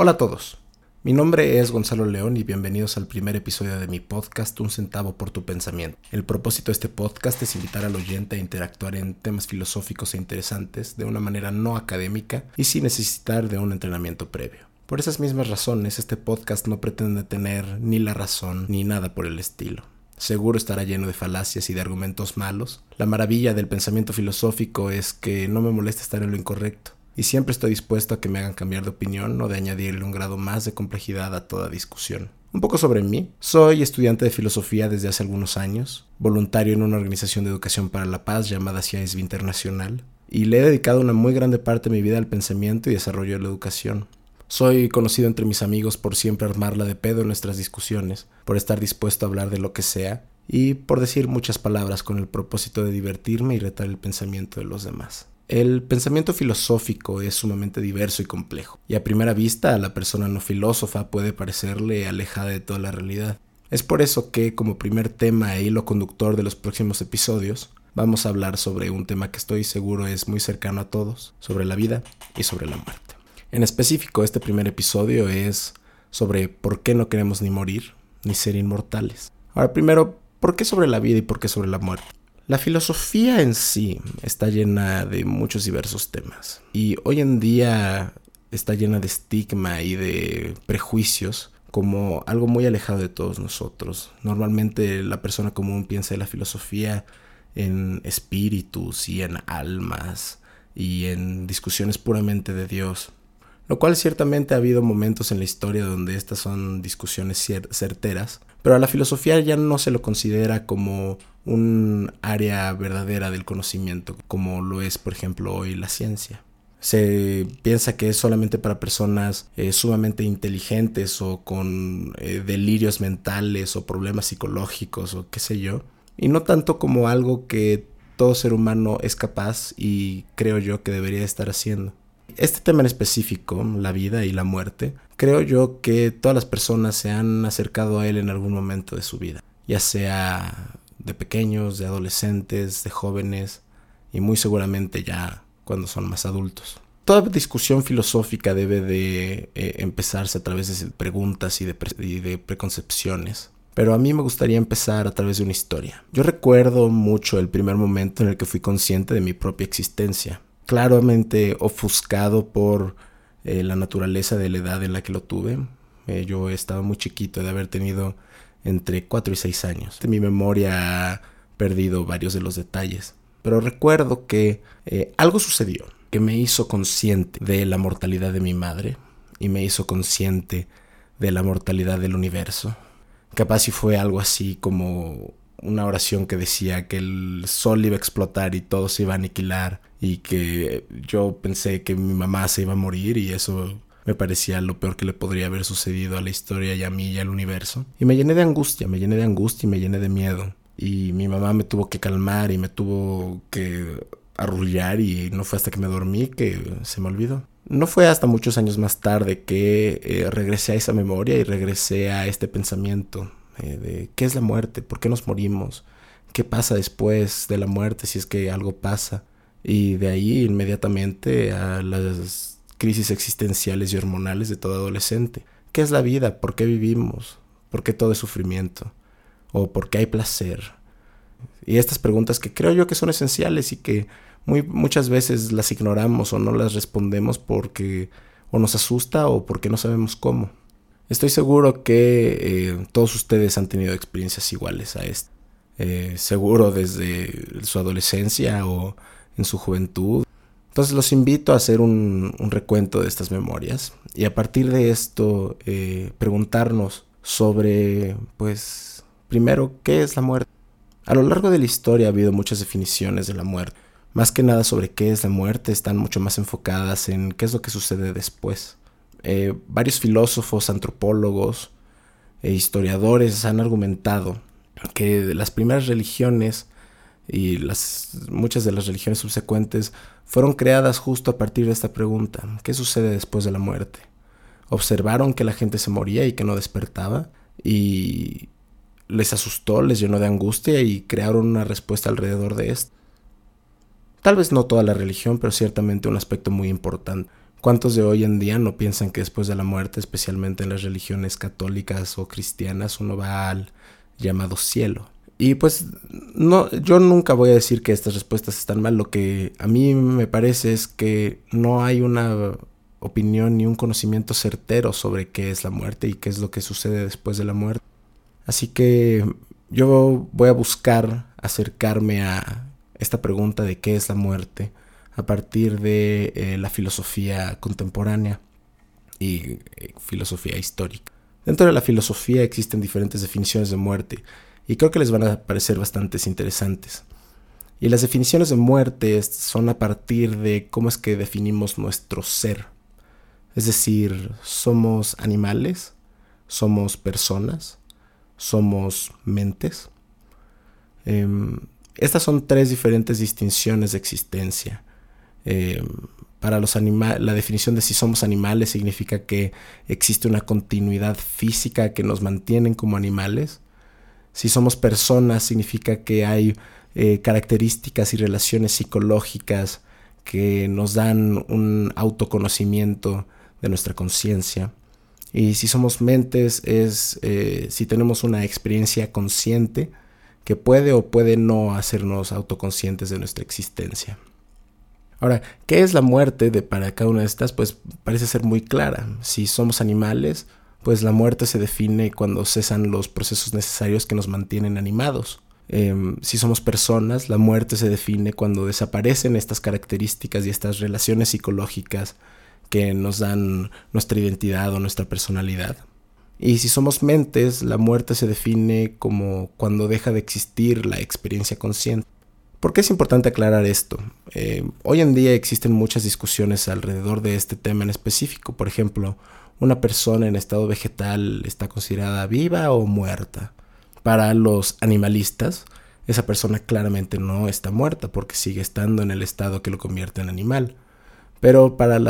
Hola a todos. Mi nombre es Gonzalo León y bienvenidos al primer episodio de mi podcast Un centavo por tu pensamiento. El propósito de este podcast es invitar al oyente a interactuar en temas filosóficos e interesantes de una manera no académica y sin necesitar de un entrenamiento previo. Por esas mismas razones, este podcast no pretende tener ni la razón ni nada por el estilo. Seguro estará lleno de falacias y de argumentos malos. La maravilla del pensamiento filosófico es que no me molesta estar en lo incorrecto y siempre estoy dispuesto a que me hagan cambiar de opinión o de añadirle un grado más de complejidad a toda discusión. Un poco sobre mí. Soy estudiante de filosofía desde hace algunos años, voluntario en una organización de educación para la paz llamada CIASB Internacional, y le he dedicado una muy grande parte de mi vida al pensamiento y desarrollo de la educación. Soy conocido entre mis amigos por siempre armarla de pedo en nuestras discusiones, por estar dispuesto a hablar de lo que sea y por decir muchas palabras con el propósito de divertirme y retar el pensamiento de los demás. El pensamiento filosófico es sumamente diverso y complejo, y a primera vista a la persona no filósofa puede parecerle alejada de toda la realidad. Es por eso que, como primer tema e hilo conductor de los próximos episodios, vamos a hablar sobre un tema que estoy seguro es muy cercano a todos, sobre la vida y sobre la muerte. En específico, este primer episodio es sobre por qué no queremos ni morir, ni ser inmortales. Ahora, primero, ¿por qué sobre la vida y por qué sobre la muerte? La filosofía en sí está llena de muchos diversos temas y hoy en día está llena de estigma y de prejuicios como algo muy alejado de todos nosotros. Normalmente la persona común piensa en la filosofía en espíritus y en almas y en discusiones puramente de Dios. Lo cual ciertamente ha habido momentos en la historia donde estas son discusiones certeras, pero a la filosofía ya no se lo considera como un área verdadera del conocimiento, como lo es, por ejemplo, hoy la ciencia. Se piensa que es solamente para personas eh, sumamente inteligentes o con eh, delirios mentales o problemas psicológicos o qué sé yo, y no tanto como algo que todo ser humano es capaz y creo yo que debería estar haciendo. Este tema en específico, la vida y la muerte, creo yo que todas las personas se han acercado a él en algún momento de su vida, ya sea de pequeños, de adolescentes, de jóvenes y muy seguramente ya cuando son más adultos. Toda discusión filosófica debe de eh, empezarse a través de preguntas y de, y de preconcepciones. Pero a mí me gustaría empezar a través de una historia. Yo recuerdo mucho el primer momento en el que fui consciente de mi propia existencia, claramente ofuscado por eh, la naturaleza de la edad en la que lo tuve. Eh, yo estaba muy chiquito de haber tenido entre 4 y 6 años. Mi memoria ha perdido varios de los detalles, pero recuerdo que eh, algo sucedió que me hizo consciente de la mortalidad de mi madre y me hizo consciente de la mortalidad del universo. Capaz si fue algo así como una oración que decía que el sol iba a explotar y todo se iba a aniquilar y que yo pensé que mi mamá se iba a morir y eso me parecía lo peor que le podría haber sucedido a la historia y a mí y al universo. Y me llené de angustia, me llené de angustia y me llené de miedo. Y mi mamá me tuvo que calmar y me tuvo que arrullar y no fue hasta que me dormí que se me olvidó. No fue hasta muchos años más tarde que eh, regresé a esa memoria y regresé a este pensamiento eh, de qué es la muerte, por qué nos morimos, qué pasa después de la muerte si es que algo pasa. Y de ahí inmediatamente a las crisis existenciales y hormonales de todo adolescente. ¿Qué es la vida? ¿Por qué vivimos? ¿Por qué todo es sufrimiento? ¿O por qué hay placer? Y estas preguntas que creo yo que son esenciales y que muy, muchas veces las ignoramos o no las respondemos porque o nos asusta o porque no sabemos cómo. Estoy seguro que eh, todos ustedes han tenido experiencias iguales a esta. Eh, seguro desde su adolescencia o en su juventud entonces los invito a hacer un, recuento de estas memorias y a partir de esto eh, preguntarnos sobre, pues, primero, ¿qué es la muerte? A lo largo de la historia ha habido muchas definiciones de la muerte. Más que nada sobre qué es la muerte están mucho más enfocadas en qué es lo que sucede después. Eh, varios filósofos, antropólogos e historiadores han argumentado que las primeras religiones y las, muchas de las religiones subsecuentes fueron creadas justo a partir de esta pregunta, ¿qué sucede después de la muerte? Observaron que la gente se moría y que no despertaba y les asustó, les llenó de angustia y crearon una respuesta alrededor de esto. Tal vez no toda la religión, pero ciertamente un aspecto muy importante. ¿Cuántos de hoy en día no piensan que después de la muerte, especialmente en las religiones católicas o cristianas, uno va al llamado cielo? Y pues no, yo nunca voy a decir que estas respuestas están mal. Lo que a mí me parece es que no hay una opinión ni un conocimiento certero sobre qué es la muerte y qué es lo que sucede después de la muerte. Así que yo voy a buscar acercarme a esta pregunta de qué es la muerte a partir de eh, la filosofía contemporánea y eh, filosofía histórica. Dentro de la filosofía existen diferentes definiciones de muerte y creo que les van a parecer bastante interesantes. Y las definiciones de muerte son a partir de cómo es que definimos nuestro ser. Es decir, somos animales, somos personas, somos mentes. Em, estas son tres diferentes distinciones de existencia. Em, para los animales, la definición de si somos animales significa que existe una continuidad física que nos mantienen como animales. Si somos personas, significa que hay eh, características y relaciones psicológicas que nos dan un autoconocimiento de nuestra conciencia. Y si somos mentes, es eh, si tenemos una experiencia consciente que puede o puede no hacernos autoconscientes de nuestra existencia. Ahora, ¿qué es la muerte de para cada una de estas? Pues parece ser muy clara. Si somos animales, pues la muerte se define cuando cesan los procesos necesarios que nos mantienen animados. Em, si somos personas, la muerte se define cuando desaparecen estas características y estas relaciones psicológicas que nos dan nuestra identidad o nuestra personalidad. Y si somos mentes, la muerte se define como cuando deja de existir la experiencia consciente. ¿Por qué es importante aclarar esto? Em, hoy en día existen muchas discusiones alrededor de este tema en específico. Por ejemplo, una persona en estado vegetal está considerada viva o muerta. Para los animalistas, esa persona claramente no está muerta porque sigue estando en el estado que lo convierte en animal. Pero para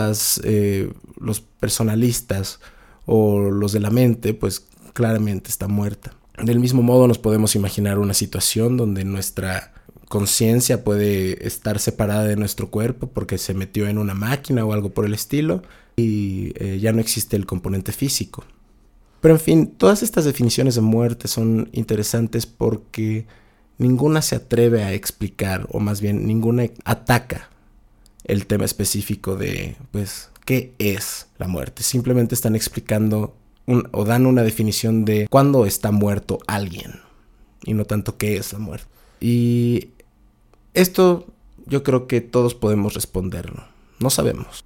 eh, los personalistas o los de la mente, pues claramente está muerta. Del mismo modo nos podemos imaginar una situación donde nuestra conciencia puede estar separada de nuestro cuerpo porque se metió en una máquina o algo por el estilo y eh, ya no existe el componente físico. Pero en fin, todas estas definiciones de muerte son interesantes porque ninguna se atreve a explicar, o más bien ninguna ataca el tema específico de, pues, qué es la muerte. Simplemente están explicando o dan una definición de cuándo está muerto alguien y no tanto qué es la muerte. Y esto yo creo que todos podemos responderlo. No sabemos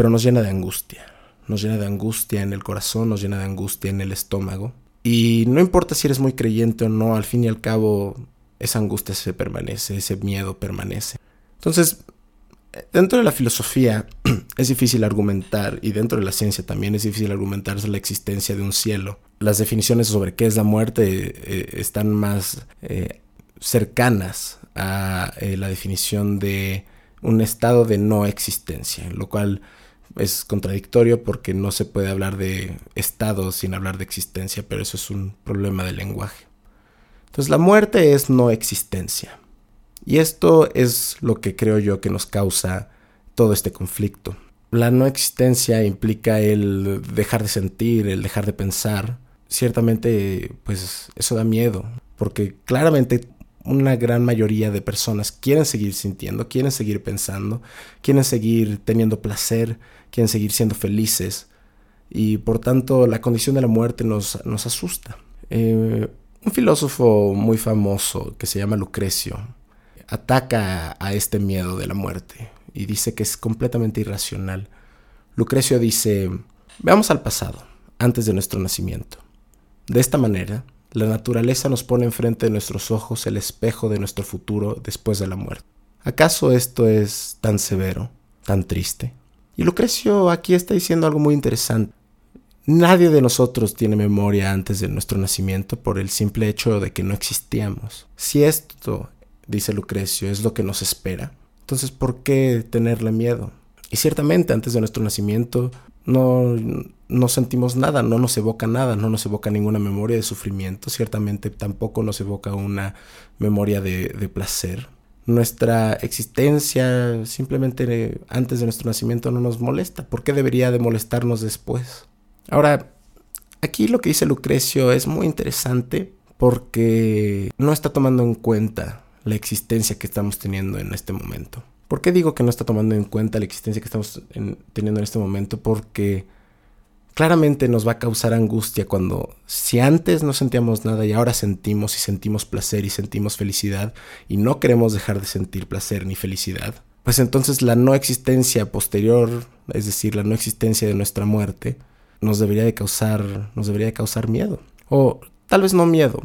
pero nos llena de angustia. Nos llena de angustia en el corazón, nos llena de angustia en el estómago. Y no importa si eres muy creyente o no, al fin y al cabo esa angustia se permanece, ese miedo permanece. Entonces, dentro de la filosofía es difícil argumentar, y dentro de la ciencia también es difícil argumentar la existencia de un cielo. Las definiciones sobre qué es la muerte eh, están más eh, cercanas a eh, la definición de un estado de no existencia, lo cual es contradictorio porque no se puede hablar de estado sin hablar de existencia, pero eso es un problema del lenguaje. Entonces la muerte es no existencia. Y esto es lo que creo yo que nos causa todo este conflicto. La no existencia implica el dejar de sentir, el dejar de pensar. Ciertamente, pues eso da miedo, porque claramente una gran mayoría de personas quieren seguir sintiendo, quieren seguir pensando, quieren seguir teniendo placer, quieren seguir siendo felices y por tanto la condición de la muerte nos, nos asusta. Eh, un filósofo muy famoso que se llama Lucrecio ataca a este miedo de la muerte y dice que es completamente irracional. Lucrecio dice, veamos al pasado, antes de nuestro nacimiento. De esta manera, la naturaleza nos pone enfrente de nuestros ojos el espejo de nuestro futuro después de la muerte. ¿Acaso esto es tan severo, tan triste? Y Lucrecio aquí está diciendo algo muy interesante. Nadie de nosotros tiene memoria antes de nuestro nacimiento por el simple hecho de que no existíamos. Si esto, dice Lucrecio, es lo que nos espera, entonces ¿por qué tenerle miedo? Y ciertamente antes de nuestro nacimiento no, no sentimos nada, no nos evoca nada, no nos evoca ninguna memoria de sufrimiento, ciertamente tampoco nos evoca una memoria de, placer. nuestra existencia simplemente antes de nuestro nacimiento no nos molesta. ¿Por qué debería de molestarnos después? Ahora, aquí lo que dice Lucrecio es muy interesante porque no está tomando en cuenta la existencia que estamos teniendo en este momento. ¿Por qué digo que no está tomando en cuenta la existencia que estamos teniendo en este momento? Porque claramente nos va a causar angustia cuando si antes no sentíamos nada y ahora sentimos y sentimos placer y sentimos felicidad y no queremos dejar de sentir placer ni felicidad, pues entonces la no existencia posterior, es decir, la no existencia de nuestra muerte, nos debería de causar, nos debería de causar miedo. O tal vez no miedo,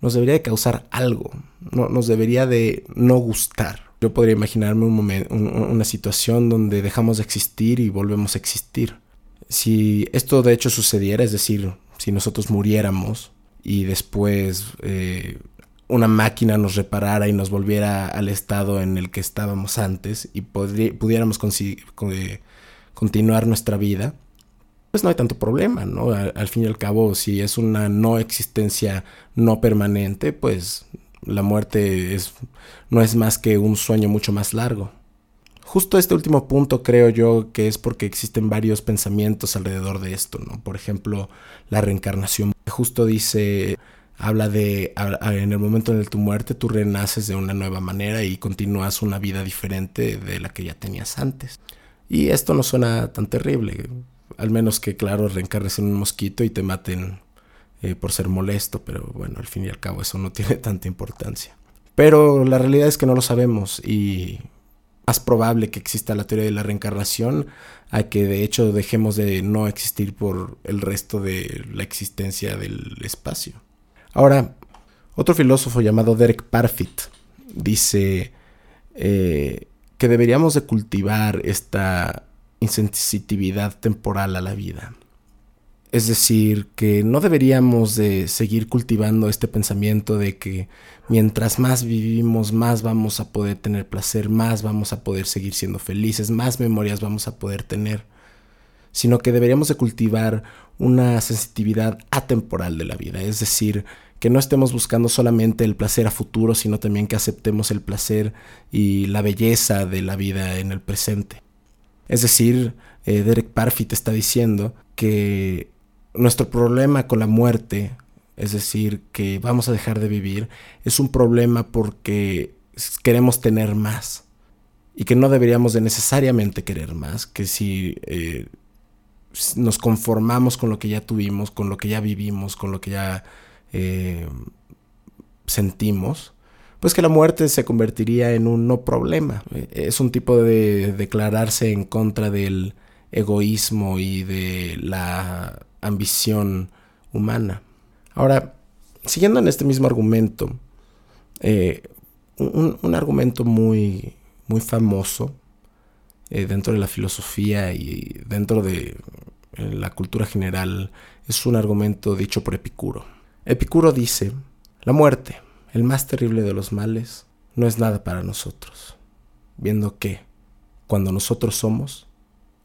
nos debería de causar algo, no, nos debería de no gustar. Yo podría imaginarme un momento, una situación donde dejamos de existir y volvemos a existir si esto de hecho sucediera, es decir, si nosotros muriéramos y después eh, una máquina nos reparara y nos volviera al estado en el que estábamos antes y pudiéramos continuar nuestra vida, pues no hay tanto problema, ¿no? Al, fin y al cabo, si es una no existencia no permanente, pues la muerte es, no es más que un sueño mucho más largo. Justo este último punto creo yo que es porque existen varios pensamientos alrededor de esto, ¿no? Por ejemplo, la reencarnación. Justo dice, habla de, en el momento de tu muerte tú renaces de una nueva manera y continúas una vida diferente de la que ya tenías antes. Y esto no suena tan terrible, al menos que, claro, reencarnes en un mosquito y te maten eh, por ser molesto, pero bueno, al fin y al cabo eso no tiene tanta importancia. Pero la realidad es que no lo sabemos y más probable que exista la teoría de la reencarnación a que de hecho dejemos de no existir por el resto de la existencia del espacio. Ahora, otro filósofo llamado Derek Parfit dice eh, que deberíamos de cultivar esta insensitividad temporal a la vida. Es decir, que no deberíamos de seguir cultivando este pensamiento de que mientras más vivimos, más vamos a poder tener placer, más vamos a poder seguir siendo felices, más memorias vamos a poder tener, sino que deberíamos de cultivar una sensitividad atemporal de la vida, es decir, que no estemos buscando solamente el placer a futuro, sino también que aceptemos el placer y la belleza de la vida en el presente. Es decir, eh, Derek Parfit está diciendo que nuestro problema con la muerte, es decir, que vamos a dejar de vivir, es un problema porque queremos tener más y que no deberíamos de necesariamente querer más, que si eh, nos conformamos con lo que ya tuvimos, con lo que ya vivimos, con lo que ya eh, sentimos, pues que la muerte se convertiría en un no problema. Es un tipo de declararse en contra del egoísmo y de la ambición humana. Ahora, siguiendo en este mismo argumento, eh, un, argumento muy, muy famoso eh, dentro de la filosofía y dentro de eh, la cultura general es un argumento dicho por Epicuro. Epicuro dice, la muerte, el más terrible de los males, no es nada para nosotros, viendo que cuando nosotros somos,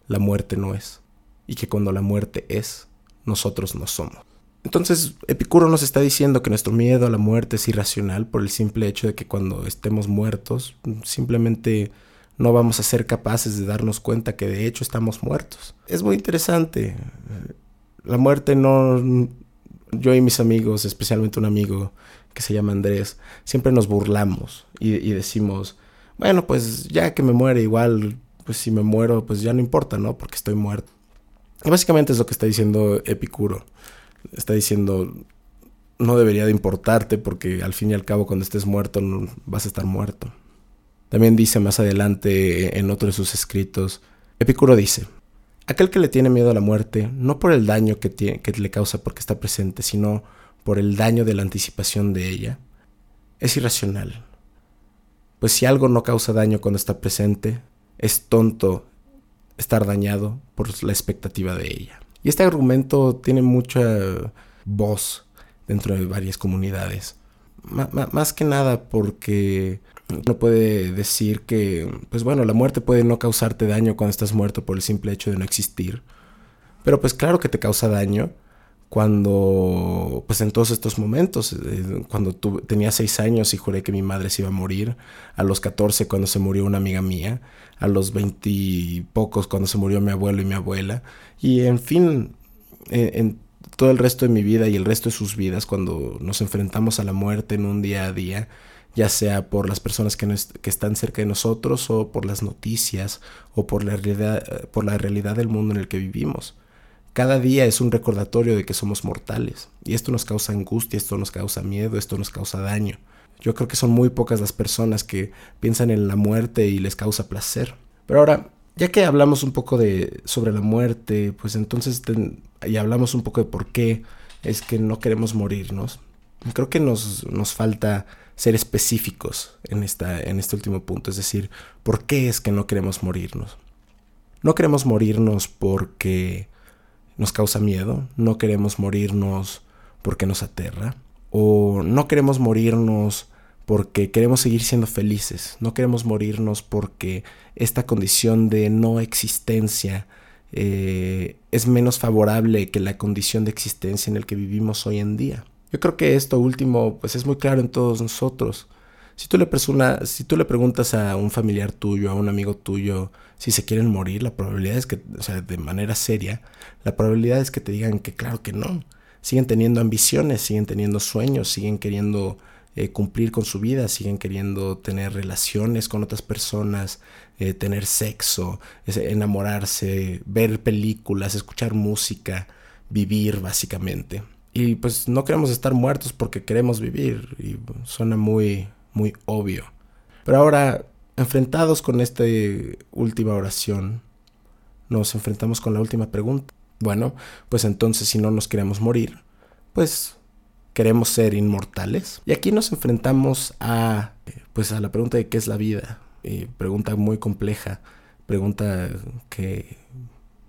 la muerte no es, y que cuando la muerte es, nosotros no somos. Entonces, Epicuro nos está diciendo que nuestro miedo a la muerte es irracional por el simple hecho de que cuando estemos muertos, simplemente no vamos a ser capaces de darnos cuenta que de hecho estamos muertos. Es muy interesante. La muerte no... Yo y mis amigos, especialmente un amigo que se llama Andrés, siempre nos burlamos y, decimos, bueno, pues ya que me muere igual, pues si me muero, pues ya no importa, ¿no? Porque estoy muerto. Básicamente es lo que está diciendo Epicuro. Está diciendo, no debería de importarte porque al fin y al cabo cuando estés muerto vas a estar muerto. También dice más adelante en otro de sus escritos, Epicuro dice, aquel que le tiene miedo a la muerte, no por el daño que, que le causa porque está presente, sino por el daño de la anticipación de ella, es irracional. Pues si algo no causa daño cuando está presente, es tonto estar dañado por la expectativa de ella. Y este argumento tiene mucha voz dentro de varias comunidades. más que nada porque uno puede decir que, pues bueno, la muerte puede no causarte daño cuando estás muerto por el simple hecho de no existir. Pero pues claro que te causa daño cuando, pues en todos estos momentos, eh, cuando tenía seis años y juré que mi madre se iba a morir, a los 14 cuando se murió una amiga mía, a los veintipocos cuando se murió mi abuelo y mi abuela, y en fin, en, todo el resto de mi vida y el resto de sus vidas, cuando nos enfrentamos a la muerte en un día a día, ya sea por las personas que, que están cerca de nosotros o por las noticias o por la, realidad, por la realidad del mundo en el que vivimos. Cada día es un recordatorio de que somos mortales y esto nos causa angustia, esto nos causa miedo, esto nos causa daño. Yo creo que son muy pocas las personas que piensan en la muerte y les causa placer. Pero ahora, ya que hablamos un poco de sobre la muerte, pues entonces y hablamos un poco de por qué es que no queremos morirnos. Creo que nos, nos falta ser específicos en, esta, en este último punto, es decir, ¿por qué es que no queremos morirnos? No queremos morirnos porque nos causa miedo, no queremos morirnos porque nos aterra, o no queremos morirnos porque queremos seguir siendo felices, no queremos morirnos porque esta condición de no existencia eh, es menos favorable que la condición de existencia en la que vivimos hoy en día. Yo creo que esto último pues es muy claro en todos nosotros. Si tú, le si tú le preguntas a un familiar tuyo, a un amigo tuyo, si se quieren morir, la probabilidad es que, o sea, de manera seria, la probabilidad es que te digan que claro que no. Siguen teniendo ambiciones, siguen teniendo sueños, siguen queriendo eh, cumplir con su vida, siguen queriendo tener relaciones con otras personas, eh, tener sexo, enamorarse, ver películas, escuchar música, vivir básicamente. Y pues no queremos estar muertos porque queremos vivir y suena muy, muy obvio. Pero ahora Enfrentados con esta última oración, nos enfrentamos con la última pregunta. Bueno, pues entonces si no nos queremos morir, pues queremos ser inmortales. Y aquí nos enfrentamos a pues a la pregunta de qué es la vida. Y pregunta muy compleja, pregunta que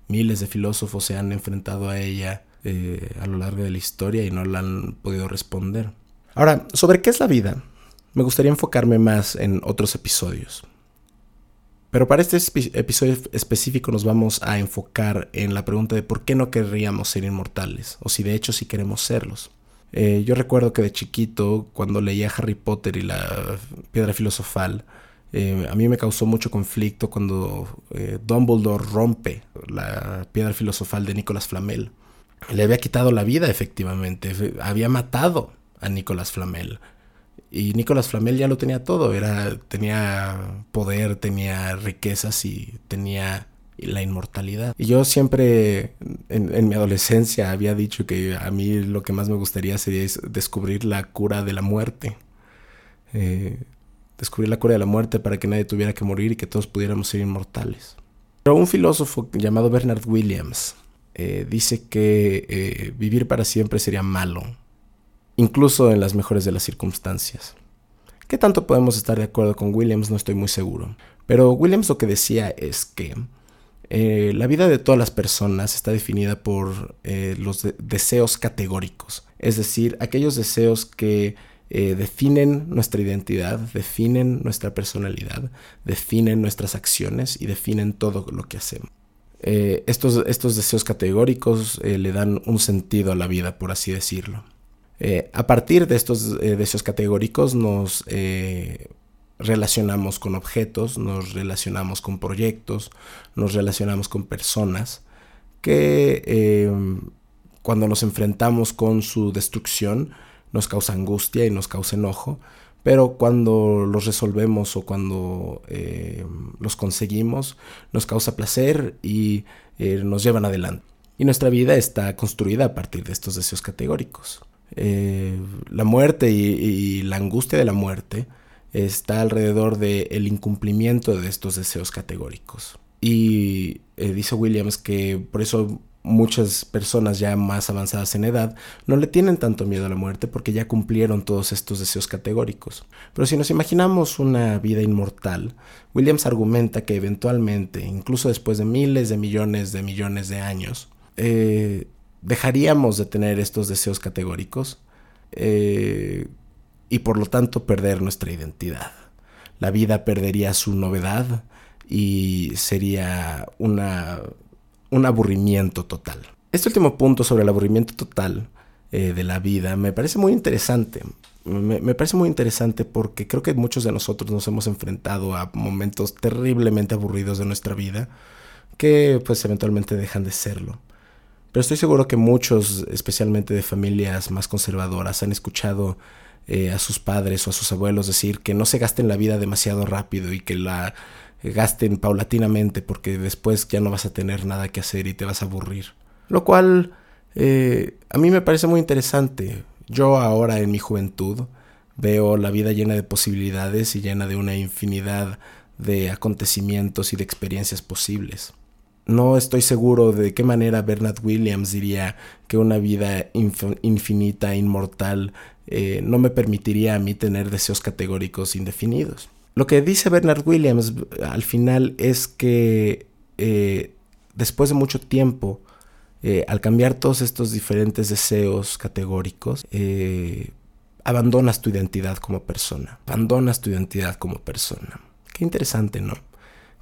miles de filósofos se han enfrentado a ella eh, a lo largo de la historia y no la han podido responder. Ahora, sobre qué es la vida, me gustaría enfocarme más en otros episodios. Pero para este episodio específico nos vamos a enfocar en la pregunta de por qué no querríamos ser inmortales, o si de hecho sí queremos serlos. Eh, yo recuerdo que de chiquito, cuando leía Harry Potter y la piedra filosofal, eh, a mí me causó mucho conflicto cuando eh, Dumbledore rompe la piedra filosofal de Nicolas Flamel. Le había quitado la vida, efectivamente, había matado a Nicolas Flamel. Y Nicolás Flamel ya lo tenía todo, era, tenía poder, tenía riquezas y tenía la inmortalidad. Y yo siempre en, mi adolescencia había dicho que a mí lo que más me gustaría sería descubrir la cura de la muerte. Eh, descubrir la cura de la muerte para que nadie tuviera que morir y que todos pudiéramos ser inmortales. Pero un filósofo llamado Bernard Williams eh, dice que eh, vivir para siempre sería malo incluso en las mejores de las circunstancias. ¿Qué tanto podemos estar de acuerdo con Williams? No estoy muy seguro. Pero Williams lo que decía es que eh, la vida de todas las personas está definida por eh, los deseos categóricos, es decir, aquellos deseos que eh, definen nuestra identidad, definen nuestra personalidad, definen nuestras acciones y definen todo lo que hacemos. estos, estos deseos categóricos le dan un sentido a la vida, por así decirlo. Eh, a partir de estos eh, deseos categóricos nos eh, relacionamos con objetos, nos relacionamos con proyectos, nos relacionamos con personas que cuando nos enfrentamos con su destrucción nos causa angustia y nos causa enojo, pero cuando los resolvemos o cuando los conseguimos nos causa placer y nos llevan adelante. Y nuestra vida está construida a partir de estos deseos categóricos. Eh, la muerte y, la angustia de la muerte está alrededor del incumplimiento de estos deseos categóricos. Y eh, dice Williams que por eso muchas personas ya más avanzadas en edad no le tienen tanto miedo a la muerte porque ya cumplieron todos estos deseos categóricos. Pero si nos imaginamos una vida inmortal, Williams argumenta que eventualmente, incluso después de miles de millones de millones de años, eh, dejaríamos de tener estos deseos categóricos eh, y por lo tanto perder nuestra identidad. La vida perdería su novedad y sería una, un aburrimiento total. Este último punto sobre el aburrimiento total eh, de la vida me parece muy interesante. Me, parece muy interesante porque creo que muchos de nosotros nos hemos enfrentado a momentos terriblemente aburridos de nuestra vida que pues eventualmente dejan de serlo. Pero estoy seguro que muchos, especialmente de familias más conservadoras, han escuchado eh, a sus padres o a sus abuelos decir que no se gasten la vida demasiado rápido y que la gasten paulatinamente porque después ya no vas a tener nada que hacer y te vas a aburrir. Lo cual eh, a mí me parece muy interesante. Yo ahora en mi juventud veo la vida llena de posibilidades y llena de una infinidad de acontecimientos y de experiencias posibles. No estoy seguro de qué manera Bernard Williams diría que una vida infinita, inmortal, eh, no me permitiría a mí tener deseos categóricos indefinidos. Lo que dice Bernard Williams al final es que eh, después de mucho tiempo, eh, al cambiar todos estos diferentes deseos categóricos, abandonas tu identidad como persona. Abandonas tu identidad como persona. Qué interesante, ¿no?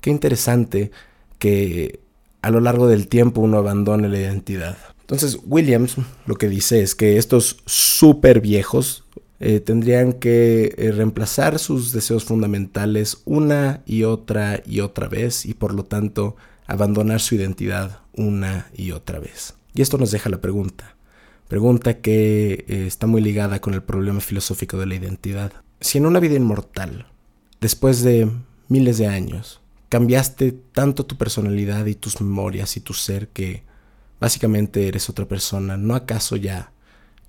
Qué interesante que a lo largo del tiempo uno abandone la identidad. Entonces Williams lo que dice es que estos súper viejos eh, tendrían que eh, reemplazar sus deseos fundamentales una y otra y otra vez y por lo tanto abandonar su identidad una y otra vez. Y esto nos deja la pregunta. Pregunta que eh, está muy ligada con el problema filosófico de la identidad. Si en una vida inmortal, después de miles de años, cambiaste tanto tu personalidad y tus memorias y tu ser que básicamente eres otra persona. ¿No acaso ya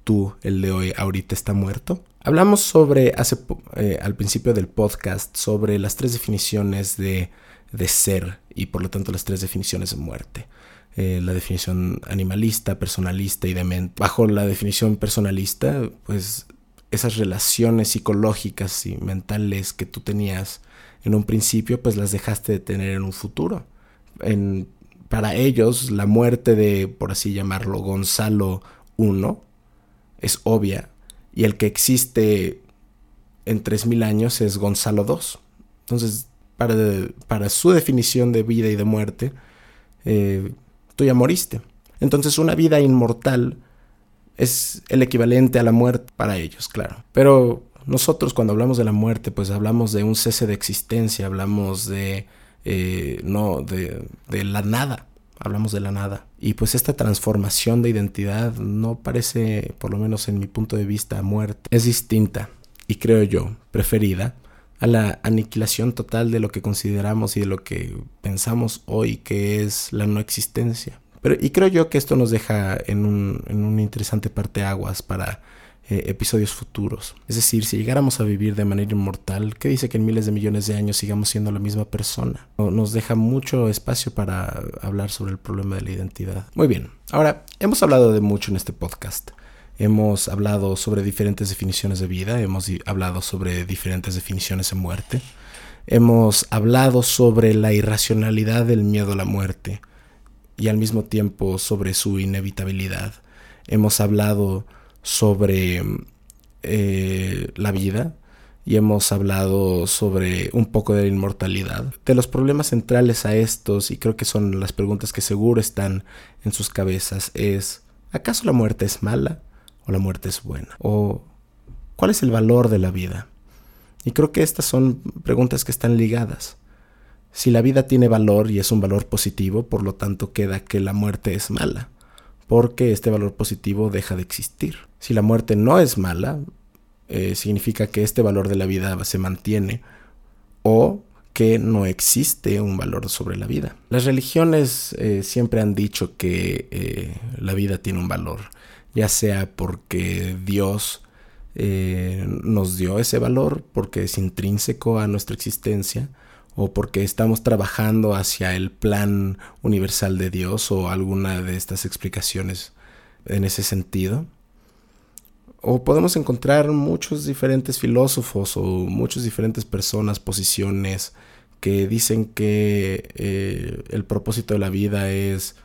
tú, el de hoy, ahorita está muerto? Hablamos sobre, hace, eh, al principio del podcast, sobre las tres definiciones de, de, ser y por lo tanto las tres definiciones de muerte. Eh, la definición animalista, personalista y demente. Bajo la definición personalista, pues esas relaciones psicológicas y mentales que tú tenías en un principio, pues las dejaste de tener en un futuro. En, para ellos, la muerte de, por así llamarlo, Gonzalo I es obvia, y el que existe en 3.000 años es Gonzalo II. Entonces, para, para, su definición de vida y de muerte, eh, tú ya moriste. Entonces, una vida inmortal es el equivalente a la muerte para ellos, claro. Pero nosotros cuando hablamos de la muerte, pues hablamos de un cese de existencia, hablamos de, eh, no, de, de la nada, hablamos de la nada. Y pues esta transformación de identidad no parece, por lo menos en mi punto de vista, muerte. Es distinta y creo yo, preferida a la aniquilación total de lo que consideramos y de lo que pensamos hoy que es la no existencia. Pero, y creo yo que esto nos deja en un, en un interesante parteaguas para eh, episodios futuros. Es decir, si llegáramos a vivir de manera inmortal, ¿qué dice que en miles de millones de años sigamos siendo la misma persona? Nos deja mucho espacio para hablar sobre el problema de la identidad. Muy bien, ahora hemos hablado de mucho en este podcast. Hemos hablado sobre diferentes definiciones de vida, hemos hablado sobre diferentes definiciones de muerte, hemos hablado sobre la irracionalidad del miedo a la muerte y al mismo tiempo sobre su inevitabilidad. Hemos hablado sobre eh, la vida y hemos hablado sobre un poco de la inmortalidad. De los problemas centrales a estos, y creo que son las preguntas que seguro están en sus cabezas, es ¿acaso la muerte es mala o la muerte es buena? ¿O cuál es el valor de la vida? Y creo que estas son preguntas que están ligadas. Si la vida tiene valor y es un valor positivo, por lo tanto queda que la muerte es mala porque este valor positivo deja de existir. Si la muerte no es mala, eh, significa que este valor de la vida se mantiene o que no existe un valor sobre la vida. Las religiones eh, siempre han dicho que eh, la vida tiene un valor, ya sea porque Dios nos dio ese valor, porque es intrínseco a nuestra existencia, o porque estamos trabajando hacia el plan universal de Dios o alguna de estas explicaciones en ese sentido. O podemos encontrar muchos diferentes filósofos o muchas diferentes personas, posiciones que dicen que eh, el propósito de la vida es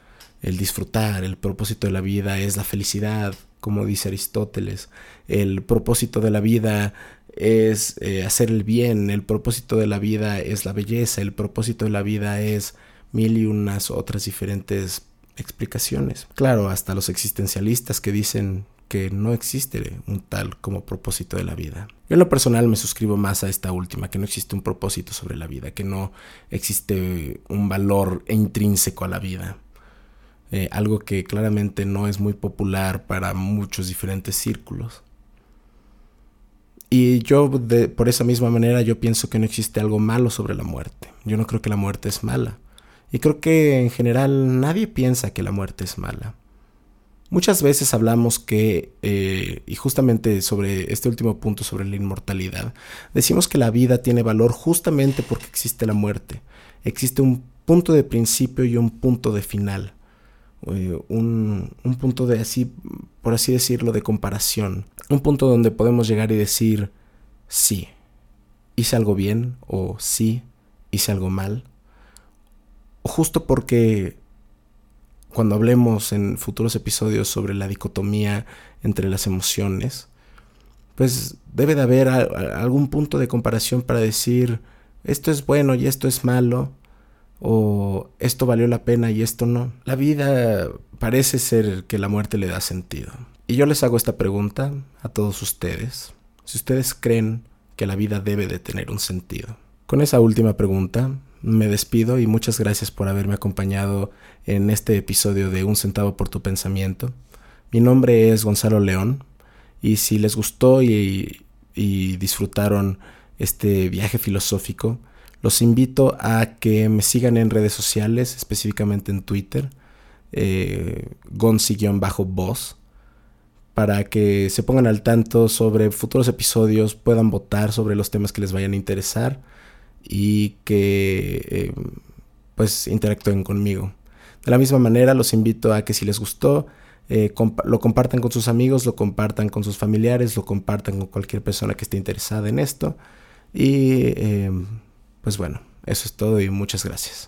el disfrutar, el propósito de la vida es la felicidad, como dice Aristóteles, el propósito de la vida es eh, hacer el bien, el propósito de la vida es la belleza, el propósito de la vida es mil y unas otras diferentes explicaciones. Claro, hasta los existencialistas que dicen que no existe un tal como propósito de la vida. Yo en lo personal me suscribo más a esta última, que no existe un propósito sobre la vida, que no existe un valor intrínseco a la vida. Eh, algo que claramente no es muy popular para muchos diferentes círculos. Y yo, por esa misma manera, yo pienso que no existe algo malo sobre la muerte. Yo no creo que la muerte es mala. Y creo que en general nadie piensa que la muerte es mala. Muchas veces hablamos que, eh, y justamente sobre este último punto sobre la inmortalidad, decimos que la vida tiene valor justamente porque existe la muerte. Existe un punto de principio y un punto de final. Eh, un, un, punto de así, por así decirlo, de comparación. Un punto donde podemos llegar y decir, sí, hice algo bien o sí, hice algo mal. Justo porque cuando hablemos en futuros episodios sobre la dicotomía entre las emociones, pues debe de haber algún punto de comparación para decir esto es bueno y esto es malo, o esto valió la pena y esto no. La vida parece ser que la muerte le da sentido. Y yo les hago esta pregunta a todos ustedes. Si ustedes creen que la vida debe de tener un sentido. Con esa última pregunta, me despido y muchas gracias por haberme acompañado en este episodio de Un centavo por tu pensamiento. Mi nombre es Gonzalo León y si les gustó y, disfrutaron este viaje filosófico, los invito a que me sigan en redes sociales, específicamente en Twitter, eh, gonzi-voz, para que se pongan al tanto sobre futuros episodios, puedan votar sobre los temas que les vayan a interesar y que eh, pues interactúen conmigo. De la misma manera los invito a que si les gustó eh, lo compartan con sus amigos, lo compartan con sus familiares, lo compartan con cualquier persona que esté interesada en esto. Y eh, pues bueno, eso es todo y muchas gracias.